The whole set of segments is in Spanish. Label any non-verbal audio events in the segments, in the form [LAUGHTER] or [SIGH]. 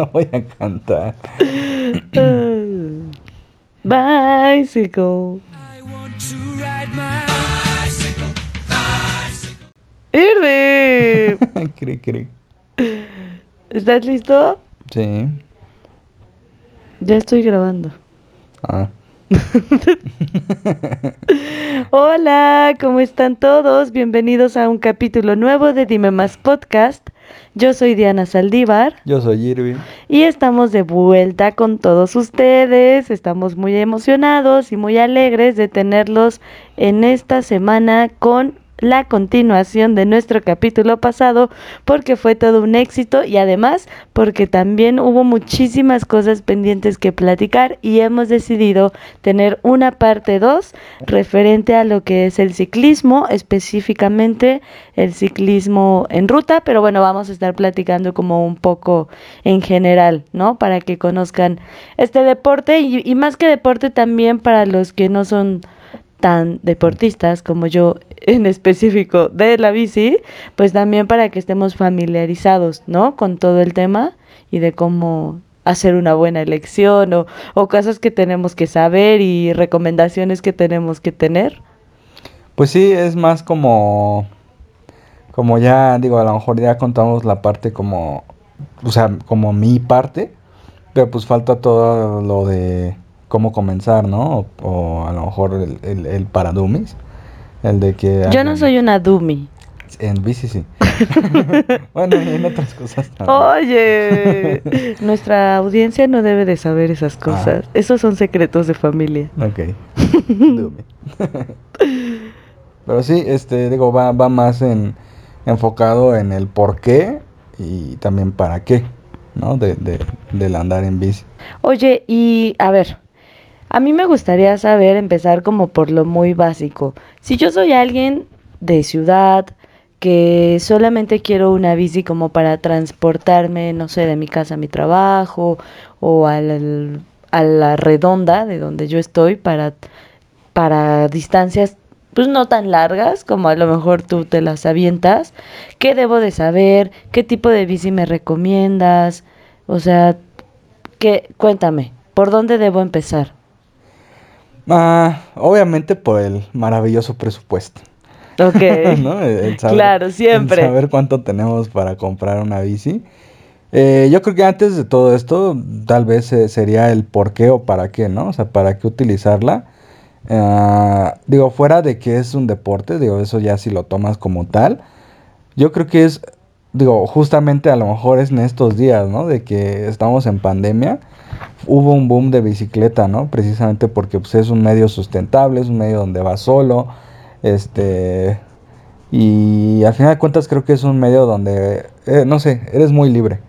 no voy a cantar. [COUGHS] Bicycle. Irving. [LAUGHS] cri, cri. ¿Estás listo? Sí. Ya estoy grabando. Ah. [LAUGHS] Hola, ¿cómo están todos? Bienvenidos a un capítulo nuevo de Dime Más Podcast. Yo soy Diana Saldívar Yo soy Irving. y estamos de vuelta con todos ustedes. Estamos muy emocionados y muy alegres de tenerlos en esta semana con la continuación de nuestro capítulo pasado porque fue todo un éxito y además porque también hubo muchísimas cosas pendientes que platicar y hemos decidido tener una parte 2 referente a lo que es el ciclismo, específicamente el ciclismo en ruta, pero bueno, vamos a estar platicando como un poco en general, ¿no? Para que conozcan este deporte y, y más que deporte también para los que no son tan deportistas como yo en específico de la bici, pues también para que estemos familiarizados, ¿no? Con todo el tema y de cómo hacer una buena elección o, o cosas que tenemos que saber y recomendaciones que tenemos que tener. Pues sí, es más como. Como ya, digo, a lo mejor ya contamos la parte como. O sea, como mi parte. Pero pues falta todo lo de cómo comenzar, ¿no? O, a lo mejor el, el, El de que. Yo no soy una dummy. En bici sí. [LAUGHS] [LAUGHS] bueno, y en otras cosas también. Oye, nuestra audiencia no debe de saber esas cosas. Esos son secretos de familia. Ok. [LAUGHS] Pero sí, este, digo, va, va más en enfocado en el por qué y también para qué, ¿no? De, de, del andar en bici. Oye, y a ver, a mí me gustaría saber, empezar como por lo muy básico. Si yo soy alguien de ciudad que solamente quiero una bici como para transportarme, no sé, de mi casa a mi trabajo o a la redonda de donde yo estoy para, para distancias pues no tan largas como a lo mejor tú te las avientas, ¿qué debo de saber? ¿Qué tipo de bici me recomiendas? O sea, ¿Qué? Cuéntame, ¿por dónde debo empezar? Ah, obviamente por el maravilloso presupuesto. Ok. [LAUGHS] ¿no? El- saber- Claro, siempre. el saber cuánto tenemos para comprar una bici. Eh, yo creo que antes de todo esto, tal vez eh, sería el por qué o para qué, ¿no? O sea, para qué utilizarla. Ah, digo, fuera de que es un deporte, digo, eso ya si lo tomas como tal. Yo creo que es, digo, justamente a lo mejor es en estos días, ¿no? De que estamos en pandemia. Hubo un boom de bicicleta, ¿no? Precisamente porque pues, es un medio sustentable, es un medio donde vas solo. Este. Y al final de cuentas creo que es un medio donde, eh, no sé, eres muy libre,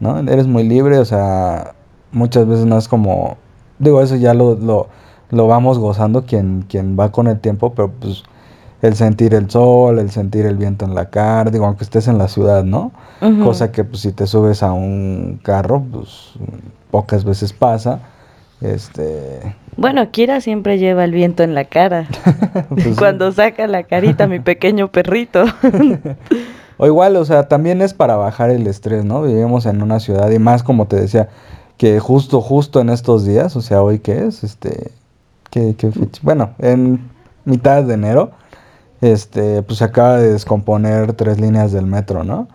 ¿no? Eres muy libre, o sea, muchas veces no es como, digo, eso ya lo, lo, lo vamos gozando quien, quien va con el tiempo, pero pues el sentir el sol, el sentir el viento en la cara, digo, aunque estés en la ciudad, ¿no? Cosa que pues si te subes a un carro, pues pocas veces pasa. Este, Bueno, Kira siempre lleva el viento en la cara. [LAUGHS] pues. Cuando saca la carita mi pequeño perrito. [LAUGHS] O igual, o sea, también es para bajar el estrés, ¿no? Vivimos en una ciudad y más como te decía, que justo, justo en estos días, o sea, hoy qué es, este, ¿qué, qué fecha? Bueno, en mitad de enero, este, pues se acaba de descomponer tres líneas del metro, ¿no?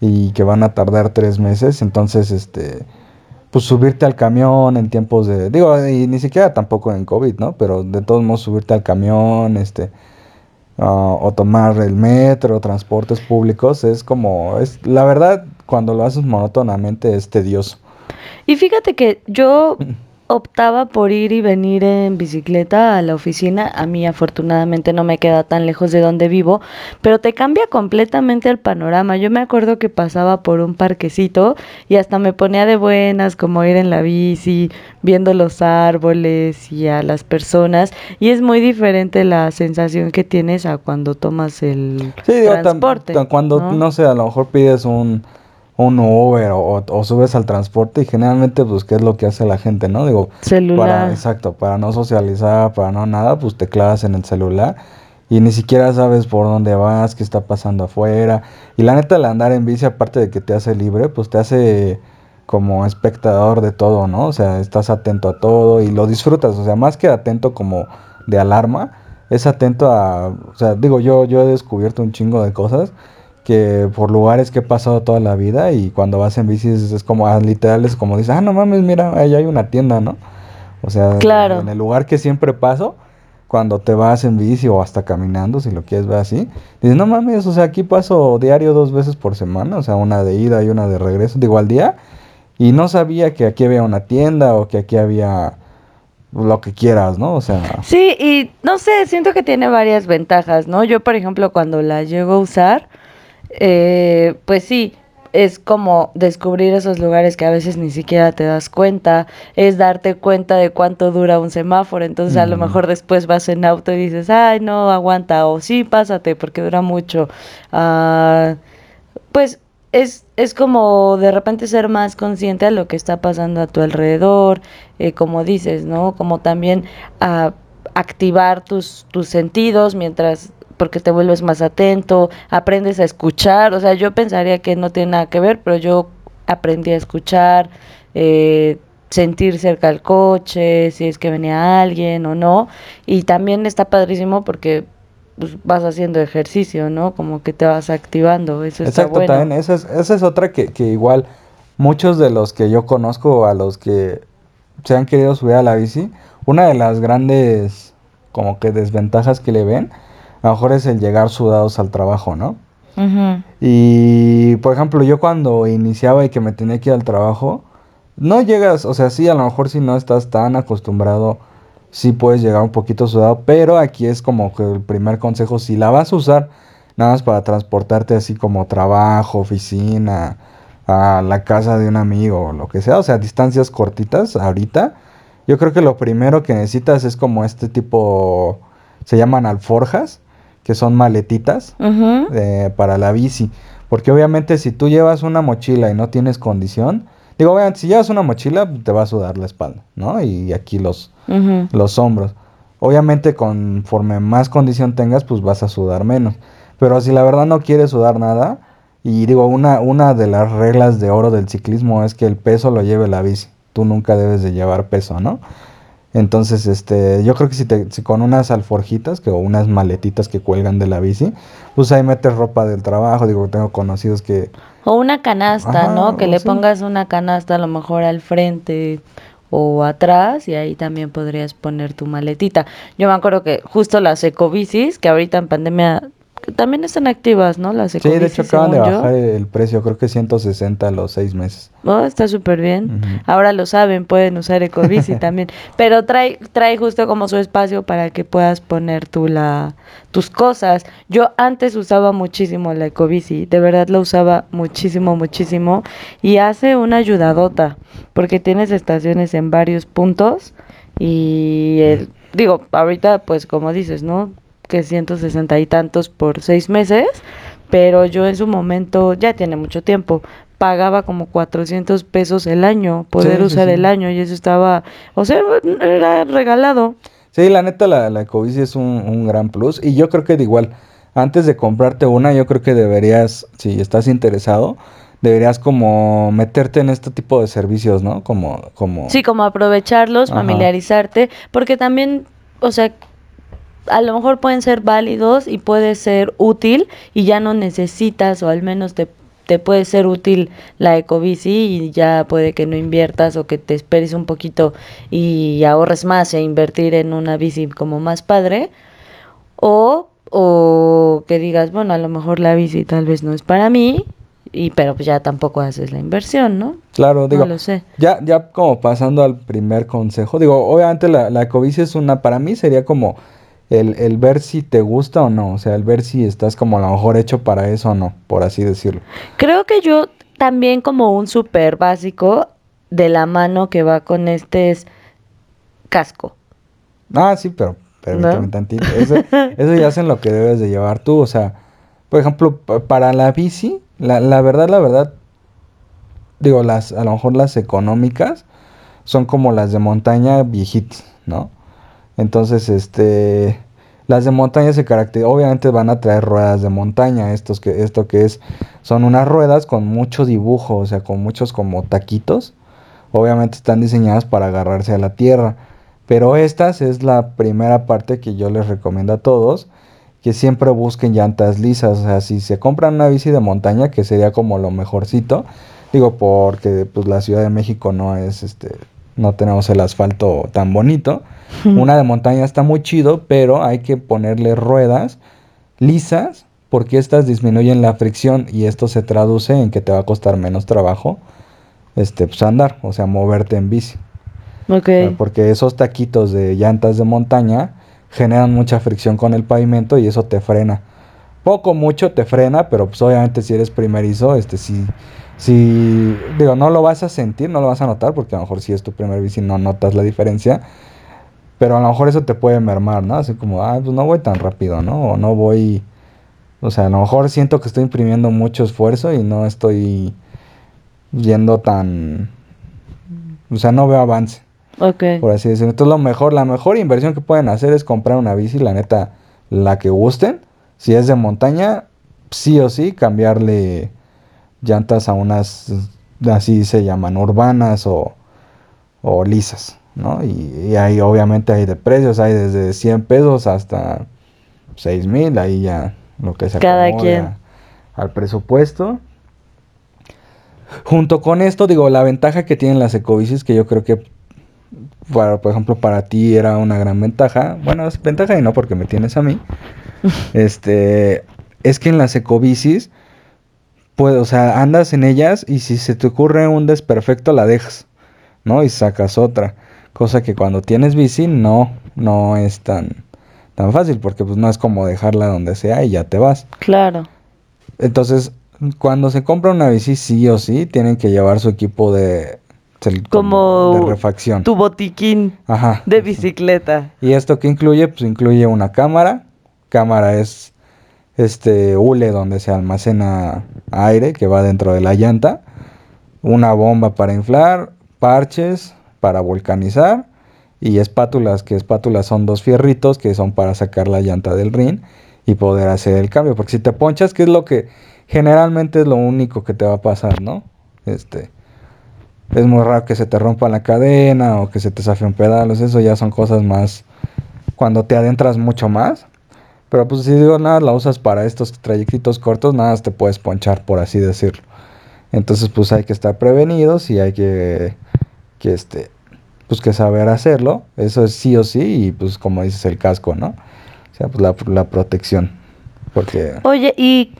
Y que van a tardar tres meses, entonces, este, pues subirte al camión en tiempos de, digo, y ni siquiera tampoco en COVID, ¿no? Pero de todos modos subirte al camión, este, ah, o tomar el metro, transportes públicos, es como, es, la verdad, cuando lo haces monótonamente es tedioso. Y fíjate que yo [LAUGHS] optaba por ir y venir en bicicleta a la oficina. A mí afortunadamente no me queda tan lejos de donde vivo, pero te cambia completamente el panorama. Yo me acuerdo que pasaba por un parquecito y hasta me ponía de buenas como ir en la bici, viendo los árboles y a las personas. Y es muy diferente la sensación que tienes a cuando tomas el Sí, digo, tam- transporte. tam- cuando, ¿no? ¿no? sé, a lo mejor pides un, un Uber o, o- subes al transporte y generalmente, pues, ¿qué es lo que hace la gente, no? Digo, Celular. para, exacto, para no socializar, para no nada, pues te clavas en el celular y ni siquiera sabes por dónde vas, qué está pasando afuera. Y la neta, el andar en bici, aparte de que te hace libre, pues te hace como espectador de todo, ¿no? O sea, estás atento a todo y lo disfrutas, o sea, más que atento como de alarma, es atento a, o sea, digo, yo, yo he descubierto un chingo de cosas que por lugares que he pasado toda la vida y cuando vas en bici es, como, ah, literal, es como dices, ah, no mames, mira, ahí hay una tienda, ¿no? O sea, Claro. en el lugar que siempre paso, cuando te vas en bici o hasta caminando, si lo quieres ver así, dices, no mames, o sea, aquí paso diario dos veces por semana, o sea, una de ida y una de regreso, digo, al día, y no sabía que aquí había una tienda o que aquí había lo que quieras, ¿no? O sea, Sí, y no sé, siento que tiene varias ventajas, ¿no? Yo, por ejemplo, cuando la llego a usar, eh, pues sí, es como descubrir esos lugares que a veces ni siquiera te das cuenta, es darte cuenta de cuánto dura un semáforo, entonces a lo mejor después vas en auto y dices, ay, no, aguanta, o sí, pásate porque dura mucho. Ah, pues es, es como de repente ser más consciente a lo que está pasando a tu alrededor, eh, como dices, ¿no? Como también a activar tus, tus sentidos mientras, porque te vuelves más atento, aprendes a escuchar, o sea, yo pensaría que no tiene nada que ver, pero yo aprendí a escuchar, eh, sentir cerca al coche, si es que venía alguien o no, y también está padrísimo porque pues, vas haciendo ejercicio, ¿no? Como que te vas activando, eso está exacto, bueno. también esa es, esa es otra que, que igual muchos de los que yo conozco, a los que se han querido subir a la bici, una de las grandes como que desventajas que le ven, a lo mejor es el llegar sudados al trabajo, ¿no? Y, por ejemplo, yo cuando iniciaba y que me tenía que ir al trabajo, no llegas, o sea, sí, a lo mejor si no estás tan acostumbrado, sí puedes llegar un poquito sudado, pero aquí es como que el primer consejo, si la vas a usar nada más para transportarte así como trabajo, oficina, a la casa de un amigo o lo que sea, o sea, distancias cortitas ahorita, yo creo que lo primero que necesitas es como este tipo, se llaman alforjas, que son maletitas eh, para la bici. Porque obviamente si tú llevas una mochila y no tienes condición, digo, obviamente si llevas una mochila te va a sudar la espalda, ¿no? Y aquí los, los hombros. Obviamente conforme más condición tengas, pues vas a sudar menos. Pero si la verdad no quieres sudar nada, y digo, una, una de las reglas de oro del ciclismo es que el peso lo lleve la bici. Tú nunca debes de llevar peso, ¿no? Entonces, este, yo creo que si, te, si con unas alforjitas que, o unas maletitas que cuelgan de la bici, pues ahí metes ropa del trabajo. Digo, tengo conocidos que... O una canasta, Ajá, ¿no? Que le sí. pongas una canasta a lo mejor al frente o atrás y ahí también podrías poner tu maletita. Yo me acuerdo que justo las ecobicis, que ahorita en pandemia también están activas, ¿no? Las Sí, ecobicis, de hecho acaban de yo. bajar el precio, creo que 160 a los seis meses. Oh, está súper bien. Ahora lo saben, pueden usar ecobici [LAUGHS] también. Pero trae, trae justo como su espacio para que puedas poner tú la, tus cosas. Yo antes usaba muchísimo la ecobici, de verdad la usaba muchísimo, muchísimo. Y hace una ayudadota, porque tienes estaciones en varios puntos. Y el- digo, ahorita pues como dices, ¿no? Que 160 y tantos por seis meses. Pero yo en su momento, ya tiene mucho tiempo, pagaba como 400 pesos el año, poder Sí, sí, usar sí. el año y eso estaba, o sea, era regalado. Sí, la neta, la, la ecobici es un, un gran plus. Y yo creo que de igual, antes de comprarte una, yo creo que deberías, si estás interesado, deberías como meterte en este tipo de servicios, ¿no? Como, como... Sí, como aprovecharlos, Ajá. familiarizarte, porque también, o sea, a lo mejor pueden ser válidos y puede ser útil y ya no necesitas o al menos te, te puede ser útil la ecobici y ya puede que no inviertas o que te esperes un poquito y ahorres más e invertir en una bici como más padre o, o que digas, bueno, a lo mejor la bici tal vez no es para mí y pero pues ya tampoco haces la inversión, ¿no? Claro, digo, no lo sé. ya, ya como pasando al primer consejo, digo, obviamente la, la ecobici es una, para mí sería como el, el ver si te gusta o no, o sea, el ver si estás como a lo mejor hecho para eso o no, por así decirlo. Creo que yo también como un súper básico de la mano que va con este es casco. Ah, sí, pero permíteme ¿No? tantito. Eso, [LAUGHS] eso ya es en lo que debes de llevar tú. O sea, por ejemplo, pa- para la bici, la, la verdad, la verdad, digo, las, a lo mejor las económicas son como las de montaña viejitas, ¿no? Entonces, este, Las de montaña se caracterizan, obviamente van a traer ruedas de montaña, estos que, esto que es, son unas ruedas con mucho dibujo, o sea, con muchos como taquitos. Obviamente están diseñadas para agarrarse a la tierra. Pero estas es la primera parte que yo les recomiendo a todos, que siempre busquen llantas lisas. O sea, si se compran una bici de montaña, que sería como lo mejorcito, digo porque pues la Ciudad de México no es este no tenemos el asfalto tan bonito. Una de montaña está muy chido, pero hay que ponerle ruedas lisas porque estas disminuyen la fricción y esto se traduce en que te va a costar menos trabajo este pues andar, o sea, moverte en bici. Ok. Porque esos taquitos de llantas de montaña generan mucha fricción con el pavimento y eso te frena. Poco, mucho te frena, pero pues obviamente si eres primerizo, este sí, si, digo, no lo vas a sentir, no lo vas a notar, porque a lo mejor si es tu primer bici no notas la diferencia, pero a lo mejor eso te puede mermar, ¿no? Así como, ah, pues no voy tan rápido, ¿no? O no voy, o sea, a lo mejor siento que estoy imprimiendo mucho esfuerzo y no estoy yendo tan, o sea, no veo avance. Ok. Por así decirlo. Entonces lo mejor, la mejor inversión que pueden hacer es comprar una bici, la neta, la que gusten. Si es de montaña, sí o sí, cambiarle llantas a unas, así se llaman, urbanas o, o lisas, ¿no? Y, y, ahí obviamente hay de precios, hay desde 100 pesos hasta 6 mil, ahí ya lo que se Cada quien. al presupuesto. Junto con esto, digo, la ventaja que tienen las ecobicis, que yo creo que, para, por ejemplo, para ti era una gran ventaja, bueno, es ventaja y no porque me tienes a mí, [LAUGHS] este, es que en las ecobicis, pues, o sea, andas en ellas y si se te ocurre un desperfecto la dejas, ¿no? Y sacas otra. Cosa que cuando tienes bici no, no es tan, tan fácil porque pues no es como dejarla donde sea y ya te vas. Claro. Entonces, cuando se compra una bici sí o sí tienen que llevar su equipo de, como, de refacción. Tu botiquín Ajá. de bicicleta. ¿Y esto qué incluye? Pues incluye una cámara. Cámara es este hule donde se almacena aire que va dentro de la llanta, una bomba para inflar, parches para volcanizar y espátulas, que espátulas son dos fierritos que son para sacar la llanta del rin y poder hacer el cambio, porque si te ponchas, que es lo que generalmente es lo único que te va a pasar, ¿no? Este es muy raro que se te rompa la cadena o que se te zafe un pedal, eso ya son cosas más cuando te adentras mucho más pero pues si digo nada, la usas para estos trayectitos cortos, nada, te puedes ponchar, por así decirlo. Entonces pues hay que estar prevenidos y hay que, que este, pues que saber hacerlo. Eso es sí o sí y pues como dices el casco, ¿no? O sea, pues la, la protección. Porque... Oye, y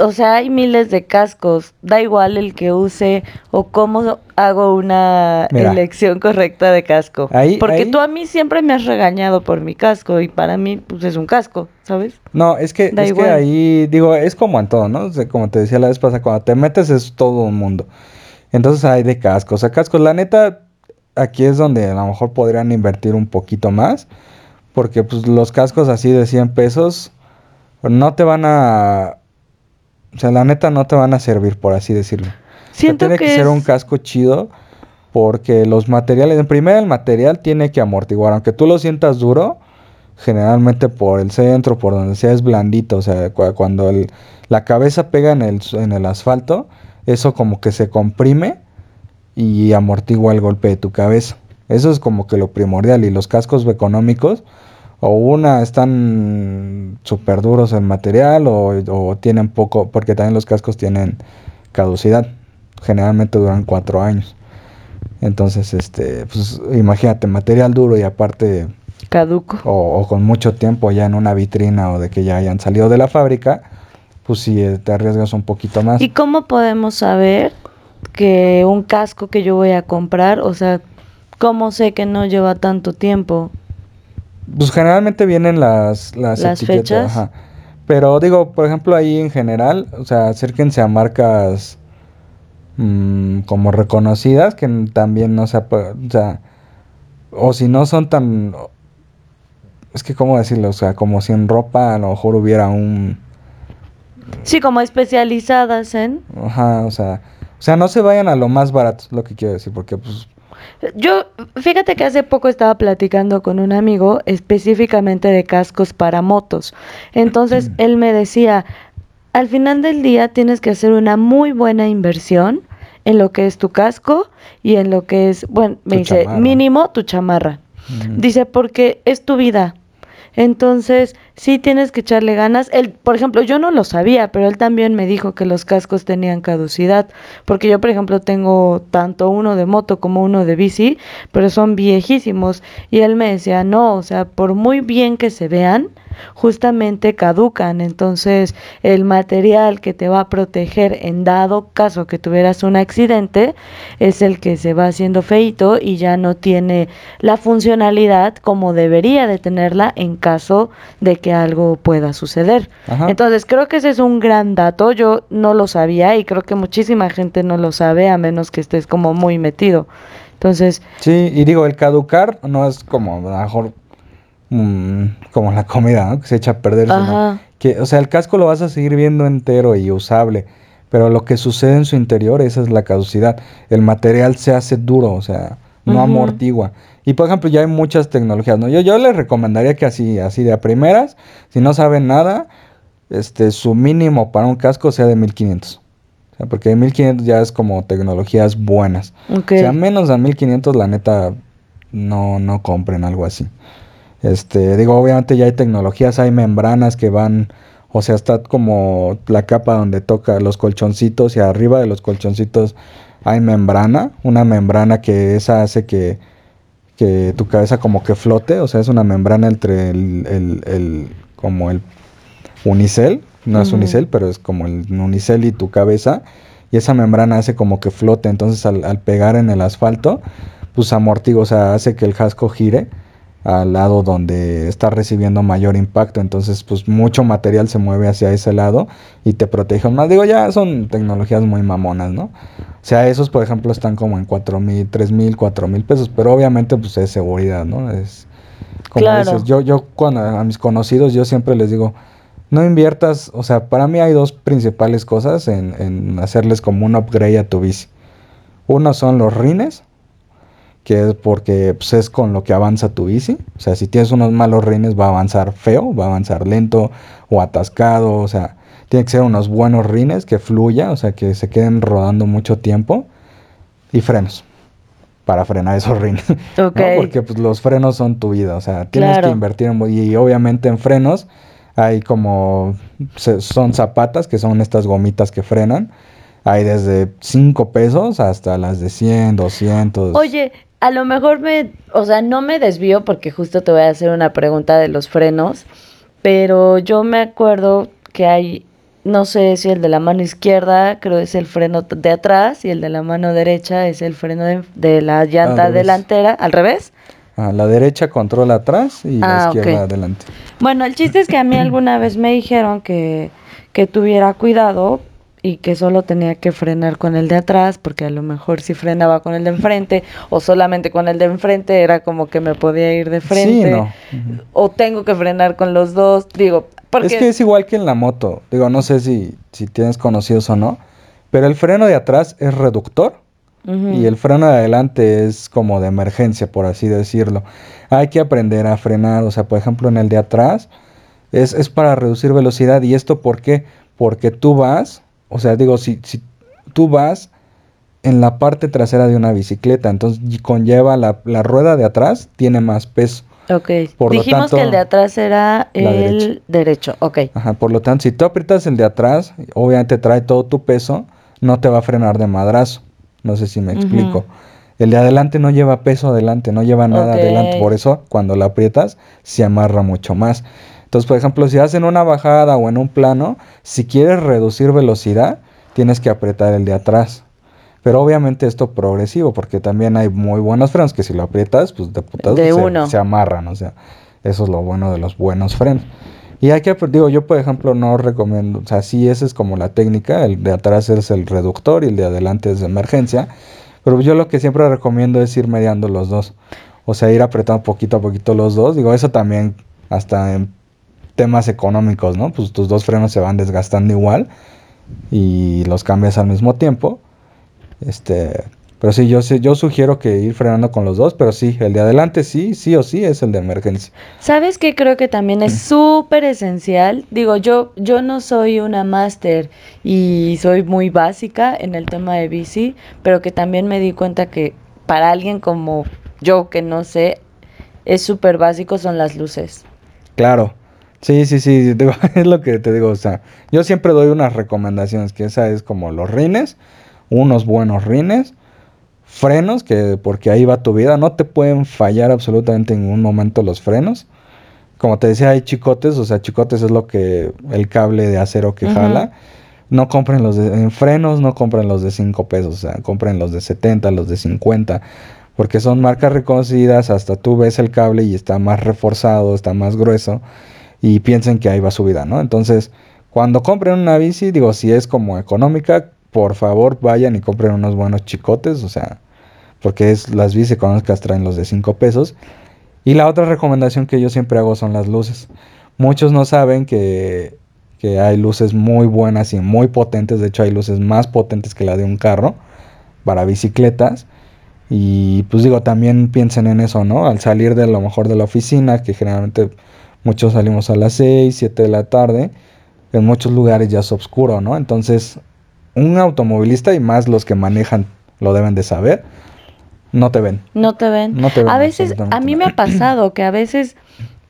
o sea, hay miles de cascos, da igual el que use o cómo hago una Mira. elección correcta de casco. Ahí- Porque ahí- tú a mí siempre me has regañado por mi casco y para mí pues es un casco, ¿sabes? No, es que, Da es que ahí, digo, es como en todo, ¿no? O sea, como te decía la vez pasada, cuando te metes es todo un mundo. Entonces hay de cascos. O sea, cascos, la neta, aquí es donde a lo mejor podrían invertir un poquito más. Porque pues los cascos así de 100 pesos no te van a... O sea, la neta no te van a servir, por así decirlo. O sea, Siento tiene que, que ser un casco chido porque los materiales, en primera el material tiene que amortiguar, aunque tú lo sientas duro, generalmente por el centro, por donde sea es blandito, o sea, cu- cuando el- la cabeza pega en el, en el asfalto, eso como que se comprime y amortigua el golpe de tu cabeza. Eso es como que lo primordial y los cascos económicos o una están súper duros en material o, o tienen poco, porque también los cascos tienen caducidad. Generalmente duran cuatro años. Entonces, este, pues imagínate, material duro y aparte caduco. o, o con mucho tiempo ya en una vitrina o de que ya hayan salido de la fábrica, pues sí eh, te arriesgas un poquito más. ¿Y cómo podemos saber que un casco que yo voy a comprar, o sea, cómo sé que no lleva tanto tiempo? Pues generalmente vienen las, las, Las etiquetas, fechas. ajá. Pero digo, por ejemplo, ahí en general, o sea, acérquense a marcas mm, como reconocidas, que también no se... apa- O sea, o si no son tan... Es que, ¿cómo decirlo? O sea, como si en ropa a lo mejor hubiera un... Sí, como especializadas en... Ajá, o sea... O sea, no se vayan a lo más barato, es lo que quiero decir, porque pues... Yo, fíjate que hace poco estaba platicando con un amigo específicamente de cascos para motos. Entonces, él me decía, al final del día tienes que hacer una muy buena inversión en lo que es tu casco y en lo que es, bueno, me Tu dice, chamarra. mínimo tu chamarra. Ujú. Dice, porque es tu vida. Entonces, sí tienes que echarle ganas. Él, por ejemplo, yo no lo sabía, pero él también me dijo que los cascos tenían caducidad. Porque yo, por ejemplo, tengo tanto uno de moto como uno de bici, pero son viejísimos. Y él me decía, no, o sea, por muy bien que se vean, justamente caducan. Entonces, el material que te va a proteger en dado caso que tuvieras un accidente es el que se va haciendo feito y ya no tiene la funcionalidad como debería de tenerla en caso de que algo pueda suceder. Ajá. Entonces, creo que ese es un gran dato. Yo no lo sabía y creo que muchísima gente no lo sabe a menos que estés como muy metido. Entonces, Sí, y digo, el caducar no es como mejor mm, como la comida, ¿no? Que se echa a perder, sino que, o sea, el casco lo vas a seguir viendo entero y usable, pero lo que sucede en su interior, esa es la caducidad. El material se hace duro, o sea, no amortigua. Y por ejemplo, ya hay muchas tecnologías, ¿no? Yo, yo les recomendaría que así, así de a primeras, si no saben nada, este, su mínimo para un casco sea de 1500. O sea, porque de 1500 ya es como tecnologías buenas. ok. O sea, menos de 1500, la neta, no, no compren algo así. Este, digo, obviamente ya hay tecnologías, hay membranas que van, o sea, está como la capa donde toca los colchoncitos y arriba de los colchoncitos hay membrana, una membrana que esa hace que, que tu cabeza como que flote, o sea, es una membrana entre el, el- el- como el unicel, no es unicel, pero es como el unicel y tu cabeza, y esa membrana hace como que flote, entonces al, al pegar en el asfalto, pues amortigua, o sea, hace que el casco gire al lado donde está recibiendo mayor impacto, entonces pues mucho material se mueve hacia ese lado y te protege más. Digo, ya son tecnologías muy mamonas, ¿no? O sea, esos por ejemplo están como en cuatro mil, tres mil, cuatro mil pesos, pero obviamente pues es seguridad, ¿no? Es como Claro. dices, yo, yo cuando a mis conocidos yo siempre les digo, no inviertas, o sea, para mí hay dos principales cosas en, en hacerles como un upgrade a tu bici. Uno son los rines, que es porque pues, es con lo que avanza tu bici. O sea, si tienes unos malos rines va a avanzar feo, va a avanzar lento o atascado. O sea, tiene que ser unos buenos rines que fluya, o sea, que se queden rodando mucho tiempo. Y frenos, para frenar esos rines. [LAUGHS] ¿no? Ok. Porque pues, los frenos son tu vida, o sea, tienes Claro. que invertir en... Y obviamente en frenos hay como... son zapatas, que son estas gomitas que frenan. Hay desde 5 pesos hasta las de 100, 200. Oye, a lo mejor me, o sea, no me desvío porque justo te voy a hacer una pregunta de los frenos, pero yo me acuerdo que hay, no sé si el de la mano izquierda, creo es el freno de atrás y el de la mano derecha es el freno de, de la llanta delantera, al revés. Ah, la derecha controla atrás y la Ah, izquierda adelante. Bueno, el chiste es que a mí alguna vez me dijeron que, que tuviera cuidado y que solo tenía que frenar con el de atrás, porque a lo mejor si frenaba con el de enfrente o solamente con el de enfrente era como que me podía ir de frente. Sí, no. O tengo que frenar con los dos, digo, porque... Es que es igual que en la moto. Digo, no sé si, si tienes conocidos o no. Pero el freno de atrás es reductor y el freno de adelante es como de emergencia, por así decirlo. Hay que aprender a frenar. O sea, por ejemplo, en el de atrás es, es para reducir velocidad. ¿Y esto por qué? Porque tú vas, o sea, digo, si, si tú vas en la parte trasera de una bicicleta, entonces conlleva la, la rueda de atrás, tiene más peso. Ok, por dijimos tanto, que el de atrás era la el derecha. derecho, ok. Ajá, por lo tanto, si tú aprietas el de atrás, obviamente trae todo tu peso, no te va a frenar de madrazo. No sé si me explico. El de adelante no lleva peso adelante, no lleva nada adelante. Por eso, cuando lo aprietas, se amarra mucho más. Entonces, por ejemplo, si vas en una bajada o en un plano, si quieres reducir velocidad, tienes que apretar el de atrás. Pero obviamente esto progresivo, porque también hay muy buenos frenos que si lo aprietas, pues de putazo De se, se amarran. O sea, eso es lo bueno de los buenos frenos. Y hay que, digo, yo por ejemplo no recomiendo, o sea, sí, esa es como la técnica, el de atrás es el reductor y el de adelante es de emergencia, pero yo lo que siempre recomiendo es ir mediando los dos, o sea, ir apretando poquito a poquito los dos, digo, eso también hasta en temas económicos, ¿no? Pues tus dos frenos se van desgastando igual y los cambias al mismo tiempo, este, Pero sí, yo yo sugiero que ir frenando con los dos, pero sí, el de adelante sí, sí o sí es el de emergencia. ¿Sabes qué creo que también es súper esencial? Digo, yo, yo no soy una máster y soy muy básica en el tema de bici, pero que también me di cuenta que para alguien como yo que no sé, es súper básico son las luces. Claro. Sí, sí, sí, [LAUGHS] digo, es lo que te digo, o sea, yo siempre doy unas recomendaciones, que esa es como los rines, unos buenos rines, frenos, que porque ahí va tu vida, no te pueden fallar absolutamente en ningún momento los frenos. Como te decía, hay chicotes, o sea, chicotes es lo que el cable de acero que jala. No compren los de en frenos, no compren los de 5 pesos, o sea, compren los de 70, los de 50, porque son marcas reconocidas, hasta tú ves el cable y está más reforzado, está más grueso y piensen que ahí va su vida, ¿no? Entonces, cuando compren una bici, digo, si es como económica, por favor vayan y compren unos buenos chicotes, o sea, porque es las bicis económicas traen los de 5 pesos. Y la otra recomendación que yo siempre hago son las luces. Muchos no saben que, que hay luces muy buenas y muy potentes, de hecho hay luces más potentes que la de un carro para bicicletas. Y pues digo, también piensen en eso, ¿no? Al salir de lo mejor de la oficina, que generalmente muchos salimos a las 6, 7 de la tarde, en muchos lugares ya es oscuro, ¿no? Entonces, un automovilista y más los que manejan lo deben de saber, no te ven. No te ven. No te ven a veces, a mí me ha [CLEARS THROAT] pasado que a veces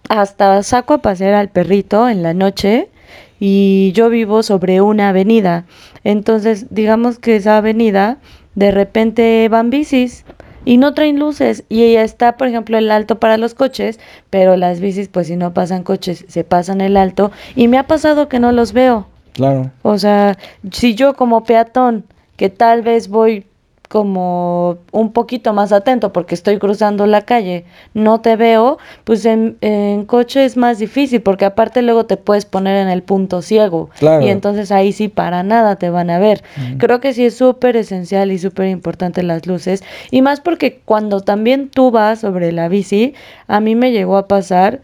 hasta saco a pasear al perrito en la noche y yo vivo sobre una avenida. Entonces, digamos que esa avenida, de repente van bicis y no traen luces y ella está, por ejemplo, el alto para los coches, pero las bicis, pues si no pasan coches, se pasan el alto y me ha pasado que no los veo. Claro. O sea, si yo como peatón, que tal vez voy como un poquito más atento porque estoy cruzando la calle, no te veo, pues en, en, coche es más difícil porque aparte luego te puedes poner en el punto ciego. Y entonces ahí sí para nada te van a ver. Creo que sí es súper esencial y súper importante las luces. Y más porque cuando también tú vas sobre la bici, a mí me llegó a pasar,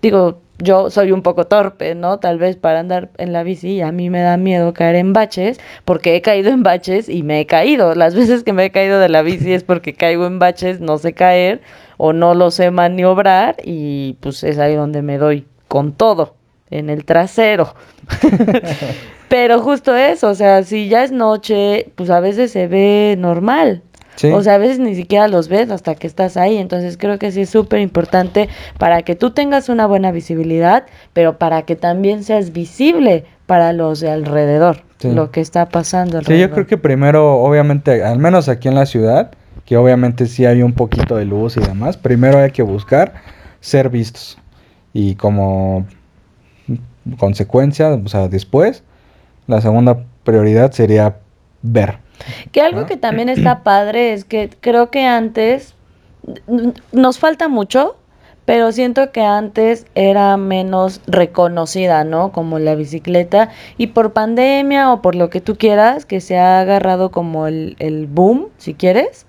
digo, yo soy un poco torpe, ¿no? Tal vez para andar en la bici y a mí me da miedo caer en baches porque he caído en baches y me he caído. Las veces que me he caído de la bici es porque caigo en baches, no sé caer o no lo sé maniobrar y pues es ahí donde me doy con todo, en el trasero. [LAUGHS] Pero justo eso, o sea, si ya es noche, pues a veces se ve normal, o sea, a veces ni siquiera los ves hasta que estás ahí. Entonces creo que sí es súper importante para que tú tengas una buena visibilidad, pero para que también seas visible para los de alrededor, lo que está pasando alrededor. Sí, yo creo que primero, obviamente, al menos aquí en la ciudad, que obviamente sí hay un poquito de luz y demás, primero hay que buscar ser vistos. Y como consecuencia, o sea, después, la segunda prioridad sería ver. Que algo que también está padre es que creo que antes nos falta mucho, pero siento que antes era menos reconocida, ¿no? Como la bicicleta. Y por pandemia o por lo que tú quieras, que se ha agarrado como el, el boom, si quieres,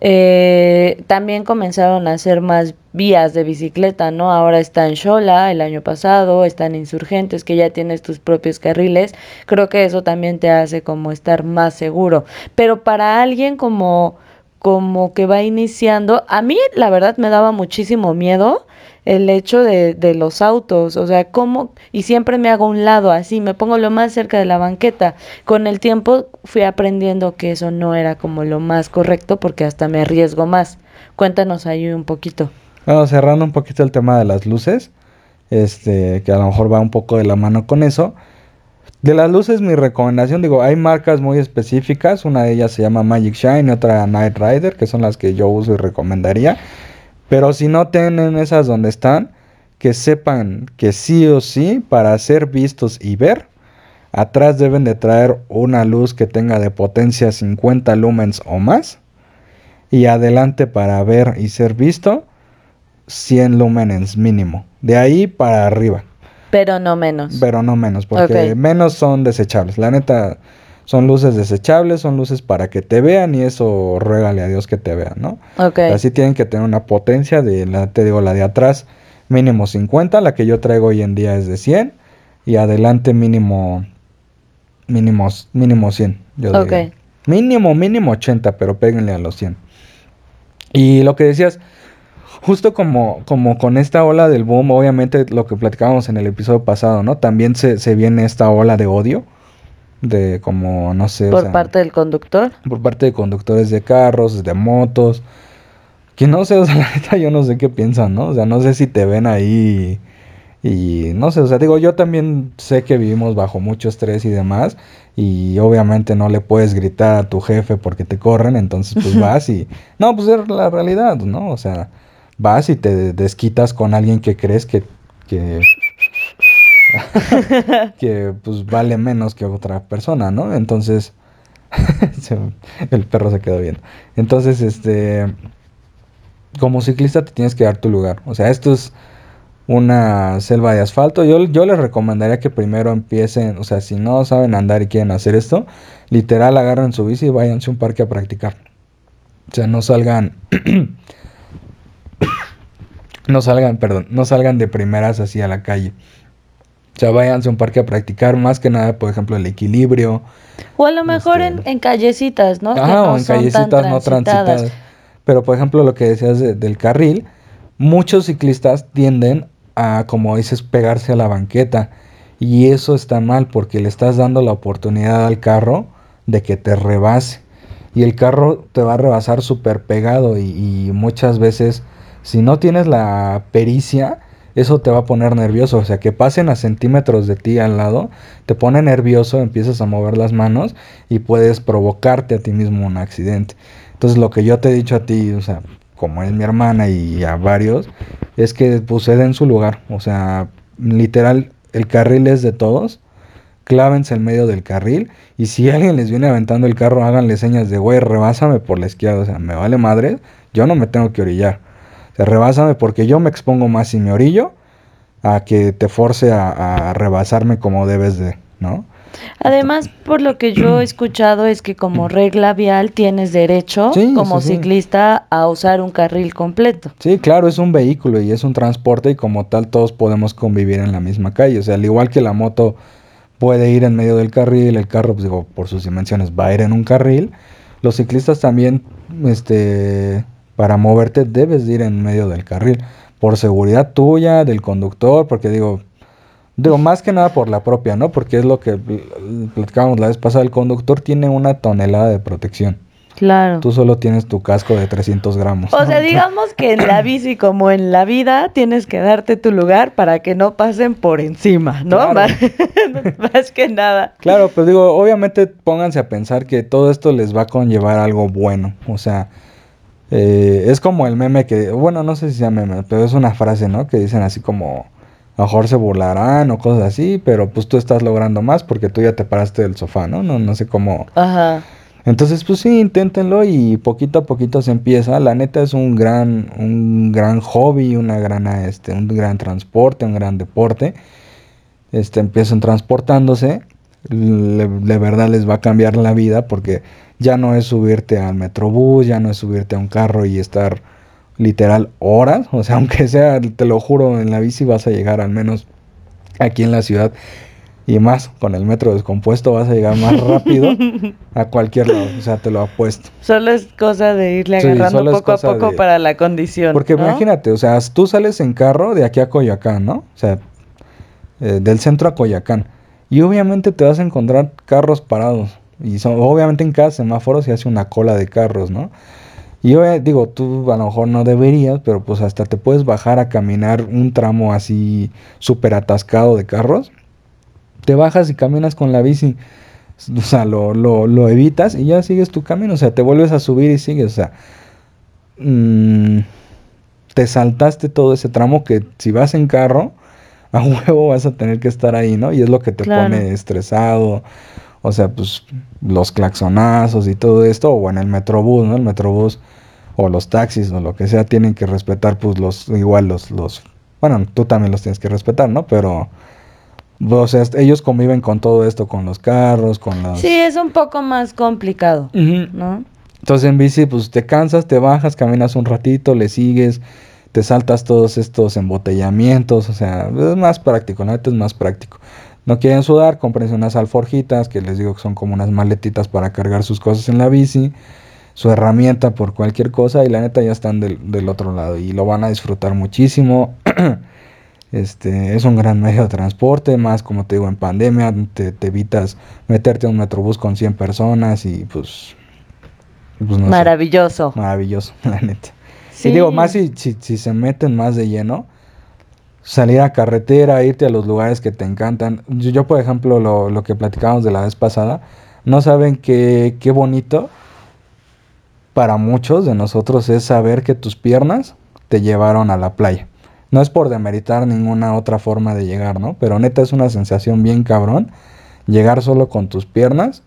eh, también comenzaron a hacer más vías de bicicleta, ¿no? Ahora está en Shola el año pasado, están Insurgentes, que ya tienes tus propios carriles. Creo que eso también te hace como estar más seguro. Pero para alguien como, como que va iniciando, a mí la verdad me daba muchísimo miedo el hecho de, de los autos, o sea, cómo, y siempre me hago un lado así, me pongo lo más cerca de la banqueta. Con el tiempo fui aprendiendo que eso no era como lo más correcto porque hasta me arriesgo más. Cuéntanos ahí un poquito. Bueno, cerrando un poquito el tema de las luces, este, que a lo mejor va un poco de la mano con eso. De las luces, mi recomendación, digo, hay marcas muy específicas, una de ellas se llama Magic Shine y otra Night Rider, que son las que yo uso y recomendaría. Pero si no tienen esas donde están, que sepan que sí o sí, para ser vistos y ver, atrás deben de traer una luz que tenga de potencia 50 lumens o más. Y adelante para ver y ser visto, 100 lumens mínimo. De ahí para arriba. Pero no menos. Pero no menos, porque menos son desechables. La neta, son luces desechables, son luces para que te vean y eso ruégale a Dios que te vean, ¿no? Ok. Así tienen que tener una potencia de, la, te digo, la de atrás mínimo 50, la que yo traigo hoy en día es de 100 y adelante mínimo, mínimo, mínimo 100. Yo ok. Mínimo, mínimo 80, pero péguenle a los 100. Y lo que decías, justo como, como con esta ola del boom, obviamente lo que platicábamos en el episodio pasado, ¿no? También se, se viene esta ola de odio, de como, no sé. Por parte del conductor. Por parte de conductores de carros, de motos. Que no sé, o sea, [LAUGHS] la neta yo no sé qué piensan, ¿no? O sea, no sé si te ven ahí y no sé, o sea, digo, yo también sé que vivimos bajo mucho estrés y demás, y obviamente no le puedes gritar a tu jefe porque te corren, entonces pues [LAUGHS] vas y... No, pues es la realidad, ¿no? O sea, vas y te desquitas con alguien que crees que... que [LAUGHS] que pues vale menos que otra persona, ¿no? Entonces, [LAUGHS] el perro se quedó bien. Entonces, este, como ciclista te tienes que dar tu lugar. O sea, esto es una selva de asfalto. Yo, yo les recomendaría que primero empiecen, o sea, si no saben andar y quieren hacer esto, literal agarren su bici y váyanse a un parque a practicar. O sea, no salgan, [COUGHS] no salgan, perdón, no salgan de primeras así a la calle. O sea, váyanse a un parque a practicar, más que nada, por ejemplo, el equilibrio. O a lo mejor en, este, en, callecitas, ¿no? Ajá, o en callecitas no transitadas. Pero, por ejemplo, lo que decías del carril, muchos ciclistas tienden a, como dices, pegarse a la banqueta. Y eso está mal porque le estás dando la oportunidad al carro de que te rebase. Y el carro te va a rebasar súper pegado y, muchas veces si no tienes la pericia, eso te va a poner nervioso. O sea, que pasen a centímetros de ti al lado, te pone nervioso, empiezas a mover las manos y puedes provocarte a ti mismo un accidente. Entonces lo que yo te he dicho a ti, o sea, como es mi hermana y a varios, es que puse en su lugar. O sea, literal, el carril es de todos. Clávense en medio del carril. Y si alguien les viene aventando el carro, háganle señas de, güey, rebásame por la izquierda. O sea, me vale madre. Yo no me tengo que orillar. O sea, rebásame porque yo me expongo más si me orillo a que te force a, a rebasarme como debes de, ¿no? Además, por lo que yo he escuchado es que como regla vial tienes derecho como ciclista a usar un carril completo. Sí, claro, es un vehículo y es un transporte y como tal todos podemos convivir en la misma calle. O sea, al igual que la moto puede ir en medio del carril, el carro, pues digo, por sus dimensiones va a ir en un carril. Los ciclistas también, este, para moverte debes ir en medio del carril. Por seguridad tuya, del conductor, porque digo, Digo, más que nada por la propia, ¿no? Porque es lo que platicábamos la vez pasada, el conductor tiene una tonelada de protección. Claro. Tú solo tienes tu casco de 300 gramos. O sea, digamos que en la [COUGHS] bici como en la vida tienes que darte tu lugar para que no pasen por encima, ¿no? [LAUGHS] Más, que nada. Claro, pues digo, obviamente pónganse a pensar que todo esto les va a conllevar algo bueno. O sea, eh, es como el meme que, bueno, no sé si sea meme, pero es una frase, ¿no? Que dicen así como a lo mejor se burlarán o cosas así, pero pues tú estás logrando más porque tú ya te paraste del sofá, ¿no? No, no sé cómo. Ajá. Entonces, pues sí, inténtenlo y poquito a poquito se empieza. La neta es un gran, un gran hobby, una gran, este, un gran transporte, un gran deporte. Este, empiezan transportándose. de verdad les va a cambiar la vida porque ya no es subirte al metrobús, ya no es subirte a un carro y estar literal horas, o sea, [LAUGHS] aunque sea, te lo juro, en la bici vas a llegar al menos aquí en la ciudad y más con el metro descompuesto vas a llegar más rápido [LAUGHS] a cualquier lado, o sea, te lo apuesto. Solo es cosa de irle agarrando poco a poco para la condición. Porque imagínate, o sea, tú sales en carro de aquí a Coyoacán, ¿no? O sea, eh, del centro a Coyoacán. Y obviamente te vas a encontrar carros parados. Y son, obviamente en cada semáforo se hace una cola de carros, ¿no? Y yo eh, digo, tú a lo mejor no deberías, pero pues hasta te puedes bajar a caminar un tramo así súper atascado de carros. Te bajas y caminas con la bici. O sea, lo, lo, lo, evitas y ya sigues tu camino. O sea, te vuelves a subir y sigues. O sea, mmm, te saltaste todo ese tramo que si vas en carro, [LAUGHS] a huevo vas a tener que estar ahí, ¿no? Y es lo que te pone estresado. O sea, pues los claxonazos y todo esto, o en el metrobús, ¿no? El metrobús o los taxis o lo que sea tienen que respetar pues los igual los los bueno, tú también los tienes que respetar, ¿no? Pero o sea, ellos conviven con todo esto, con los carros, con las... Sí, es un poco más complicado, ¿no? Entonces en bici, pues te cansas, te bajas, caminas un ratito, le sigues, te saltas todos estos embotellamientos, o sea, es más práctico, ¿no? Es más práctico. No quieren sudar, cómprense unas alforjitas, que les digo que son como unas maletitas para cargar sus cosas en la bici, su herramienta por cualquier cosa, y la neta ya están del, del otro lado y lo van a disfrutar muchísimo. [CLEARS THROAT] Este, es un gran medio de transporte, más como te digo, en pandemia te, te evitas meterte a un metrobús con 100 personas y pues... pues no maravilloso. Sé, maravilloso, [LAUGHS] la neta. Y digo, más si, si, si, se meten más de lleno, salir a carretera, irte a los lugares que te encantan. Yo, yo por ejemplo, lo, lo, que platicábamos de la vez pasada, no saben qué, qué bonito para muchos de nosotros es saber que tus piernas te llevaron a la playa. No es por demeritar ninguna otra forma de llegar, ¿no? Pero neta es una sensación bien cabrón llegar solo con tus piernas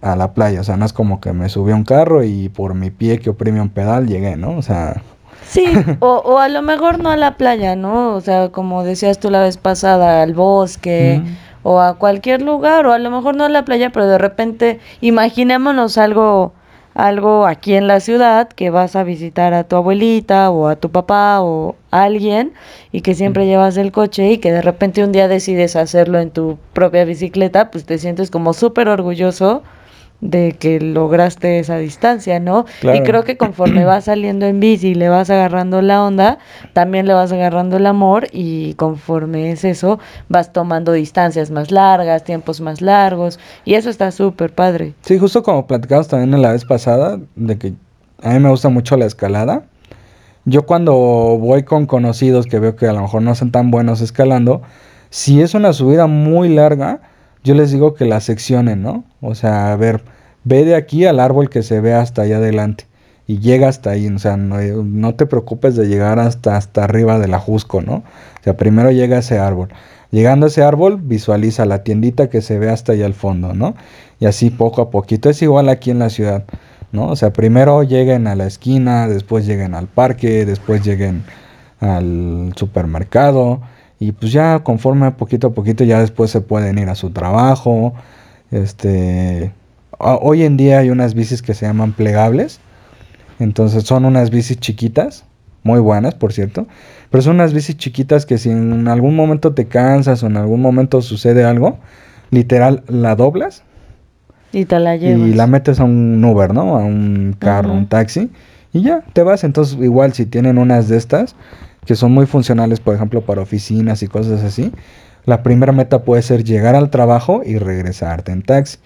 a la playa. O sea, no es como que me subí a un carro y por mi pie que oprime un pedal llegué, ¿no? O sea... Sí, o, o a lo mejor no a la playa, ¿no? O sea, como decías tú la vez pasada, al bosque. o a cualquier lugar, o a lo mejor no a la playa, pero de repente imaginémonos algo algo aquí en la ciudad que vas a visitar a tu abuelita o a tu papá o a alguien y que siempre llevas el coche y que de repente un día decides hacerlo en tu propia bicicleta, pues te sientes como súper orgulloso de que lograste esa distancia, ¿no? Y creo que conforme [CLEARS THROAT] vas saliendo en bici y le vas agarrando la onda, también le vas agarrando el amor y conforme es eso, vas tomando distancias más largas, tiempos más largos y eso está súper padre. Sí, justo como platicamos también en la vez pasada, de que a mí me gusta mucho la escalada. Yo cuando voy con conocidos que veo que a lo mejor no son tan buenos escalando, si es una subida muy larga, yo les digo que la seccionen, ¿no? O sea, a ver, ve de aquí al árbol que se ve hasta allá adelante y llega hasta ahí, o sea, no, te preocupes de llegar hasta, hasta arriba del ajusco, ¿no? O sea, primero llega a ese árbol. Llegando a ese árbol, visualiza la tiendita que se ve hasta allá al fondo, ¿no? Y así poco a poquito. Es igual aquí en la ciudad, ¿no? O sea, primero lleguen a la esquina, después lleguen al parque, después lleguen al supermercado, y pues ya conforme poquito a poquito ya después se pueden ir a su trabajo. Este, hoy en día hay unas bicis que se llaman plegables. Entonces son unas bicis chiquitas, muy buenas por cierto, pero son unas bicis chiquitas que si en algún momento te cansas o en algún momento sucede algo, literal la doblas y te la llevas. Y la metes a un Uber, ¿no? A un carro, un taxi y ya, te vas. Entonces igual si tienen unas de estas, que son muy funcionales, por ejemplo, para oficinas y cosas así, la primera meta puede ser llegar al trabajo y regresarte en taxi.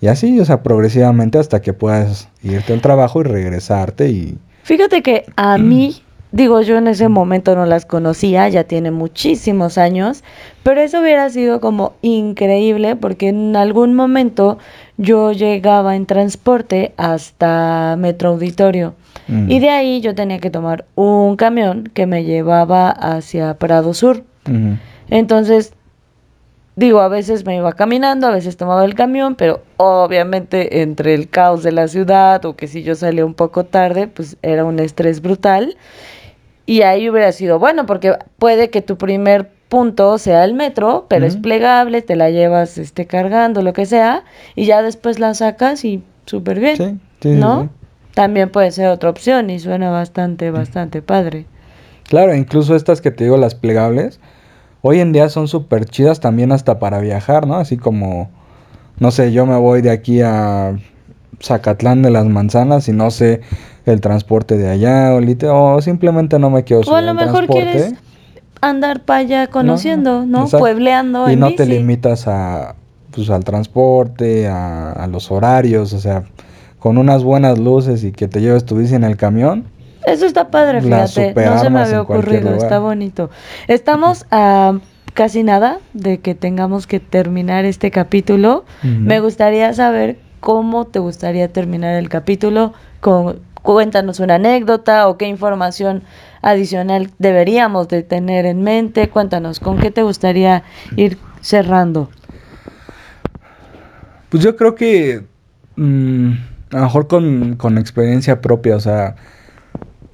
Y así, o sea, progresivamente hasta que puedas irte al trabajo y regresarte y... Fíjate que a [CLEARS THROAT] mí, digo, yo en ese momento no las conocía, ya tiene muchísimos años, pero eso hubiera sido como increíble porque en algún momento yo llegaba en transporte hasta Metro Auditorio y de ahí yo tenía que tomar un camión que me llevaba hacia Prado Sur. Entonces, digo, a veces me iba caminando, a veces tomaba el camión, pero obviamente entre el caos de la ciudad o que si yo salía un poco tarde, pues era un estrés brutal. Y ahí hubiera sido bueno, porque puede que tu primer punto sea el metro, pero es plegable, te la llevas este, cargando, lo que sea, y ya después la sacas y súper bien, ¿no? también puede ser otra opción y suena bastante, bastante padre. Claro, incluso estas que te digo, las plegables, hoy en día son súper chidas también hasta para viajar, ¿no? Así como, no sé, yo me voy de aquí a Zacatlán de las Manzanas y no sé el transporte de allá o, o simplemente no me quiero subir O a lo mejor quieres andar para allá conociendo, ¿no? Puebleando. Y no te limitas a, pues, al transporte, a, a los horarios, o sea con unas buenas luces y que te lleves tu bici en el camión. Eso está padre, fíjate. No se me había ocurrido, está bonito. Estamos a casi nada de que tengamos que terminar este capítulo. Me gustaría saber cómo te gustaría terminar el capítulo. Con, cuéntanos una anécdota o qué información adicional deberíamos de tener en mente. Cuéntanos, ¿con qué te gustaría ir cerrando? Pues yo creo que... Mm, a lo mejor con, experiencia propia, o sea,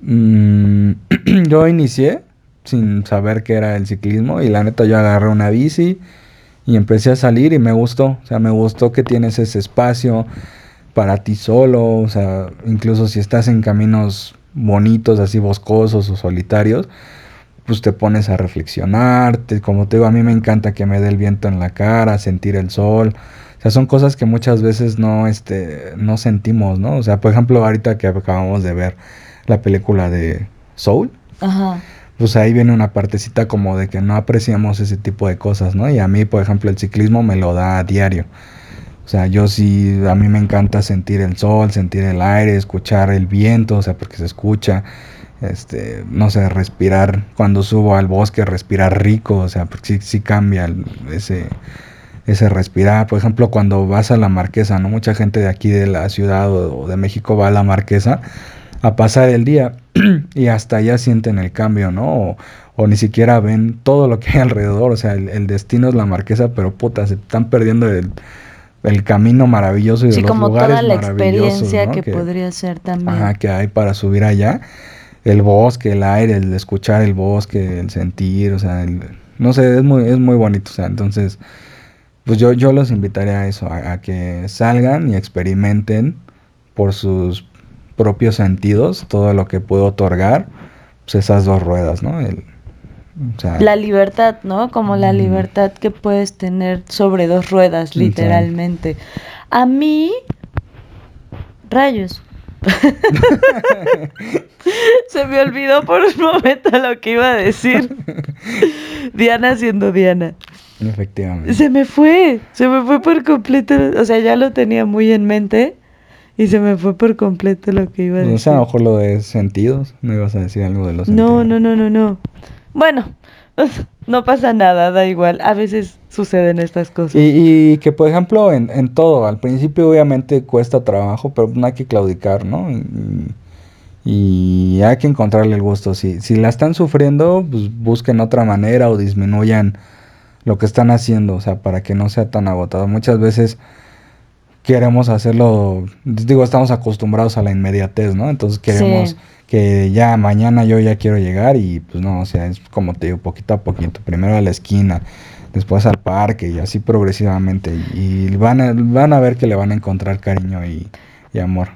mm, [CLEARS THROAT] yo inicié sin saber qué era el ciclismo y la neta yo agarré una bici y empecé a salir y me gustó, o sea, me gustó que tienes ese espacio para ti solo, o sea, incluso si estás en caminos bonitos, así boscosos o solitarios, pues te pones a reflexionar, como te digo, a mí me encanta que me dé el viento en la cara, sentir el sol, o sea, son cosas que muchas veces no, este, no sentimos, ¿no? O sea, por ejemplo, ahorita que acabamos de ver la película de Soul, Ajá. pues ahí viene una partecita como de que no apreciamos ese tipo de cosas, ¿no? Y a mí, por ejemplo, el ciclismo me lo da a diario. O sea, yo sí, a mí me encanta sentir el sol, sentir el aire, escuchar el viento, o sea, porque se escucha, este, no sé, respirar, cuando subo al bosque, respirar rico, o sea, porque sí, sí cambia ese, ese respirar. Por ejemplo, cuando vas a la Marquesa, ¿no? Mucha gente de aquí de la ciudad o de México va a la Marquesa a pasar el día [CLEARS THROAT] y hasta allá sienten el cambio, ¿no? O, ni siquiera ven todo lo que hay alrededor, o sea, el, destino es la Marquesa, pero puta, se están perdiendo el, camino maravilloso y de los como toda la experiencia que, podría ser también. Ajá, que hay para subir allá. El bosque, el aire, el escuchar el bosque, el sentir, o sea, no sé, es muy, es muy bonito, o sea, entonces pues yo, yo los invitaría a eso, a, que salgan y experimenten por sus propios sentidos todo lo que puede otorgar pues esas dos ruedas, ¿no? La libertad, ¿no? Como la libertad que puedes tener sobre dos ruedas, literalmente. A mí, rayos. [LAUGHS] Se me olvidó por un momento lo que iba a decir. Diana siendo Diana. Efectivamente. Se me fue, se me fue por completo, o sea, ya lo tenía muy en mente y se me fue por completo lo que iba a decir. No sé, a lo mejor lo de sentidos, no ibas a decir algo de los sentidos. No, no, no, no, no. Bueno, [LAUGHS] no pasa nada, da igual, a veces suceden estas cosas. Y, que, por ejemplo, en, en, todo, al principio obviamente cuesta trabajo, pero no hay que claudicar, ¿no? Y, y hay que encontrarle el gusto. Si, si la están sufriendo, pues busquen otra manera o disminuyan lo que están haciendo, o sea, para que no sea tan agotado. Muchas veces queremos hacerlo, digo, estamos acostumbrados a la inmediatez, ¿no? Entonces queremos que ya mañana yo ya quiero llegar y pues no, o sea, es como te digo, poquito a poquito, primero a la esquina, después al parque y así progresivamente y, van, a, van a ver que le van a encontrar cariño y amor.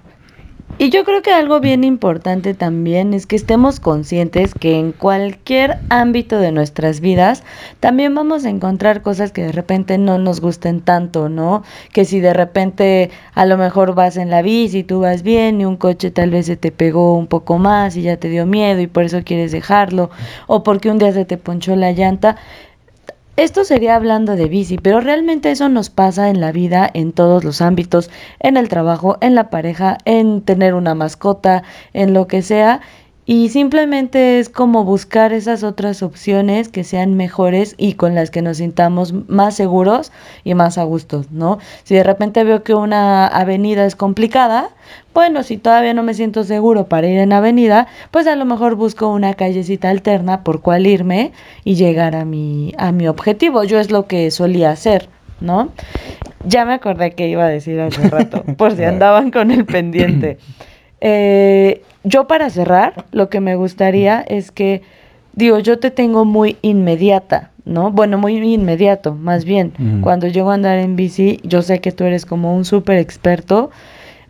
Y yo creo que algo bien importante también es que estemos conscientes que en cualquier ámbito de nuestras vidas también vamos a encontrar cosas que de repente no nos gusten tanto, ¿no? Que si de repente a lo mejor vas en la bici y tú vas bien y un coche tal vez se te pegó un poco más y ya te dio miedo y por eso quieres dejarlo, o porque un día se te ponchó la llanta, esto sería hablando de bici, pero realmente eso nos pasa en la vida en todos los ámbitos, en el trabajo, en la pareja, en tener una mascota, en lo que sea. Y simplemente es como buscar esas otras opciones que sean mejores y con las que nos sintamos más seguros y más a gusto, ¿no? Si de repente veo que una avenida es complicada, bueno, si todavía no me siento seguro para ir en avenida, pues a lo mejor busco una callecita alterna por cual irme y llegar a mi, a mi objetivo. Yo es lo que solía hacer, ¿no? Ya me acordé que iba a decir hace [LAUGHS] rato, por si andaban con el pendiente. [CLEARS THROAT] Eh, yo para cerrar, lo que me gustaría es que, digo, yo te tengo muy inmediata, ¿no? Bueno, muy inmediato, más bien. Cuando llego a andar en bici, yo sé que tú eres como un súper experto.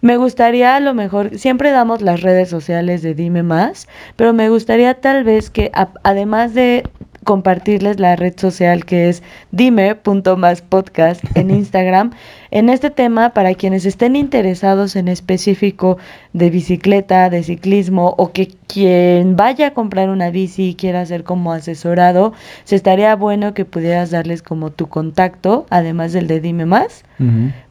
Me gustaría a lo mejor, siempre damos las redes sociales de Dime Más, pero me gustaría tal vez que además de compartirles la red social que es dime.maspodcast en [LAUGHS] Instagram. en este tema, para quienes estén interesados en específico de bicicleta, de ciclismo o que quien vaya a comprar una bici y quiera ser como asesorado, se estaría bueno que pudieras darles como tu contacto, además del de Dime Más.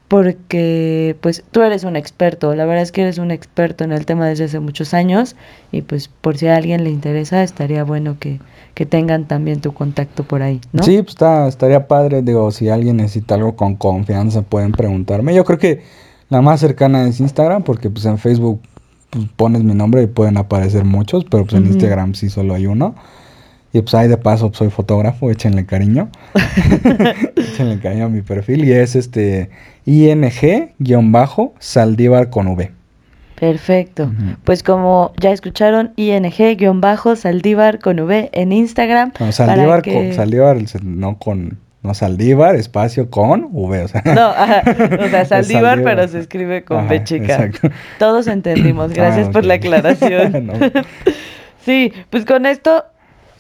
Porque pues tú eres un experto, la verdad es que eres un experto en el tema desde hace muchos años y pues por si a alguien le interesa estaría bueno que, que tengan también tu contacto por ahí, ¿no? Sí, pues está, estaría padre, digo, si alguien necesita algo con confianza pueden preguntarme. Yo creo que la más cercana es Instagram, porque pues en Facebook pues, pones mi nombre y pueden aparecer muchos, pero pues en Instagram sí solo hay uno. Y pues ahí de paso pues, soy fotógrafo, échenle cariño. [LAUGHS] échenle cariño a mi perfil y es este ing-saldívar con V. Perfecto. Pues como ya escucharon, ing-saldívar con V en Instagram. No, Saldívar, con, Saldívar no con... No, Saldívar, espacio con V, o sea. No, o sea, [LAUGHS] Saldívar, pero se escribe con V chica. Exacto. Todos entendimos, [COUGHS] gracias ah, por la aclaración. [LAUGHS] Sí, pues con esto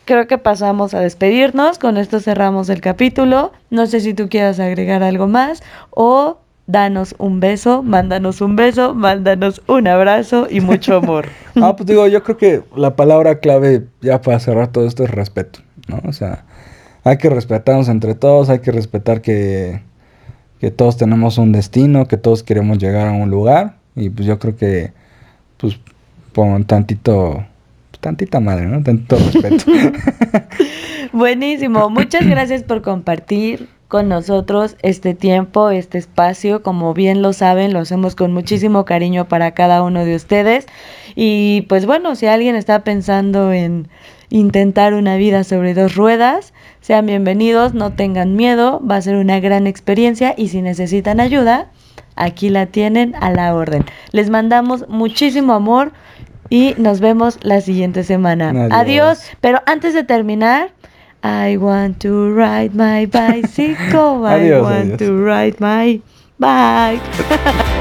creo que pasamos a despedirnos. Con esto cerramos el capítulo. No sé si tú quieras agregar algo más o danos un beso, mándanos un beso, mándanos un abrazo y mucho amor. [LAUGHS] ah, pues digo, yo creo que la palabra clave ya para cerrar todo esto es respeto, ¿no? O sea, hay que respetarnos entre todos, hay que respetar que, que todos tenemos un destino, que todos queremos llegar a un lugar y pues yo creo que, pues, por tantito, tantita madre, ¿no? Tantito respeto. [LAUGHS] Buenísimo, muchas gracias por compartir con nosotros este tiempo, este espacio. Como bien lo saben, lo hacemos con muchísimo cariño para cada uno de ustedes. Y pues bueno, si alguien está pensando en intentar una vida sobre dos ruedas, sean bienvenidos, no tengan miedo, va a ser una gran experiencia y si necesitan ayuda, aquí la tienen a la orden. Les mandamos muchísimo amor y nos vemos la siguiente semana. Adiós. Adiós. Pero antes de terminar, I want to ride my bicycle. [LAUGHS] I want to ride my bike. [LAUGHS]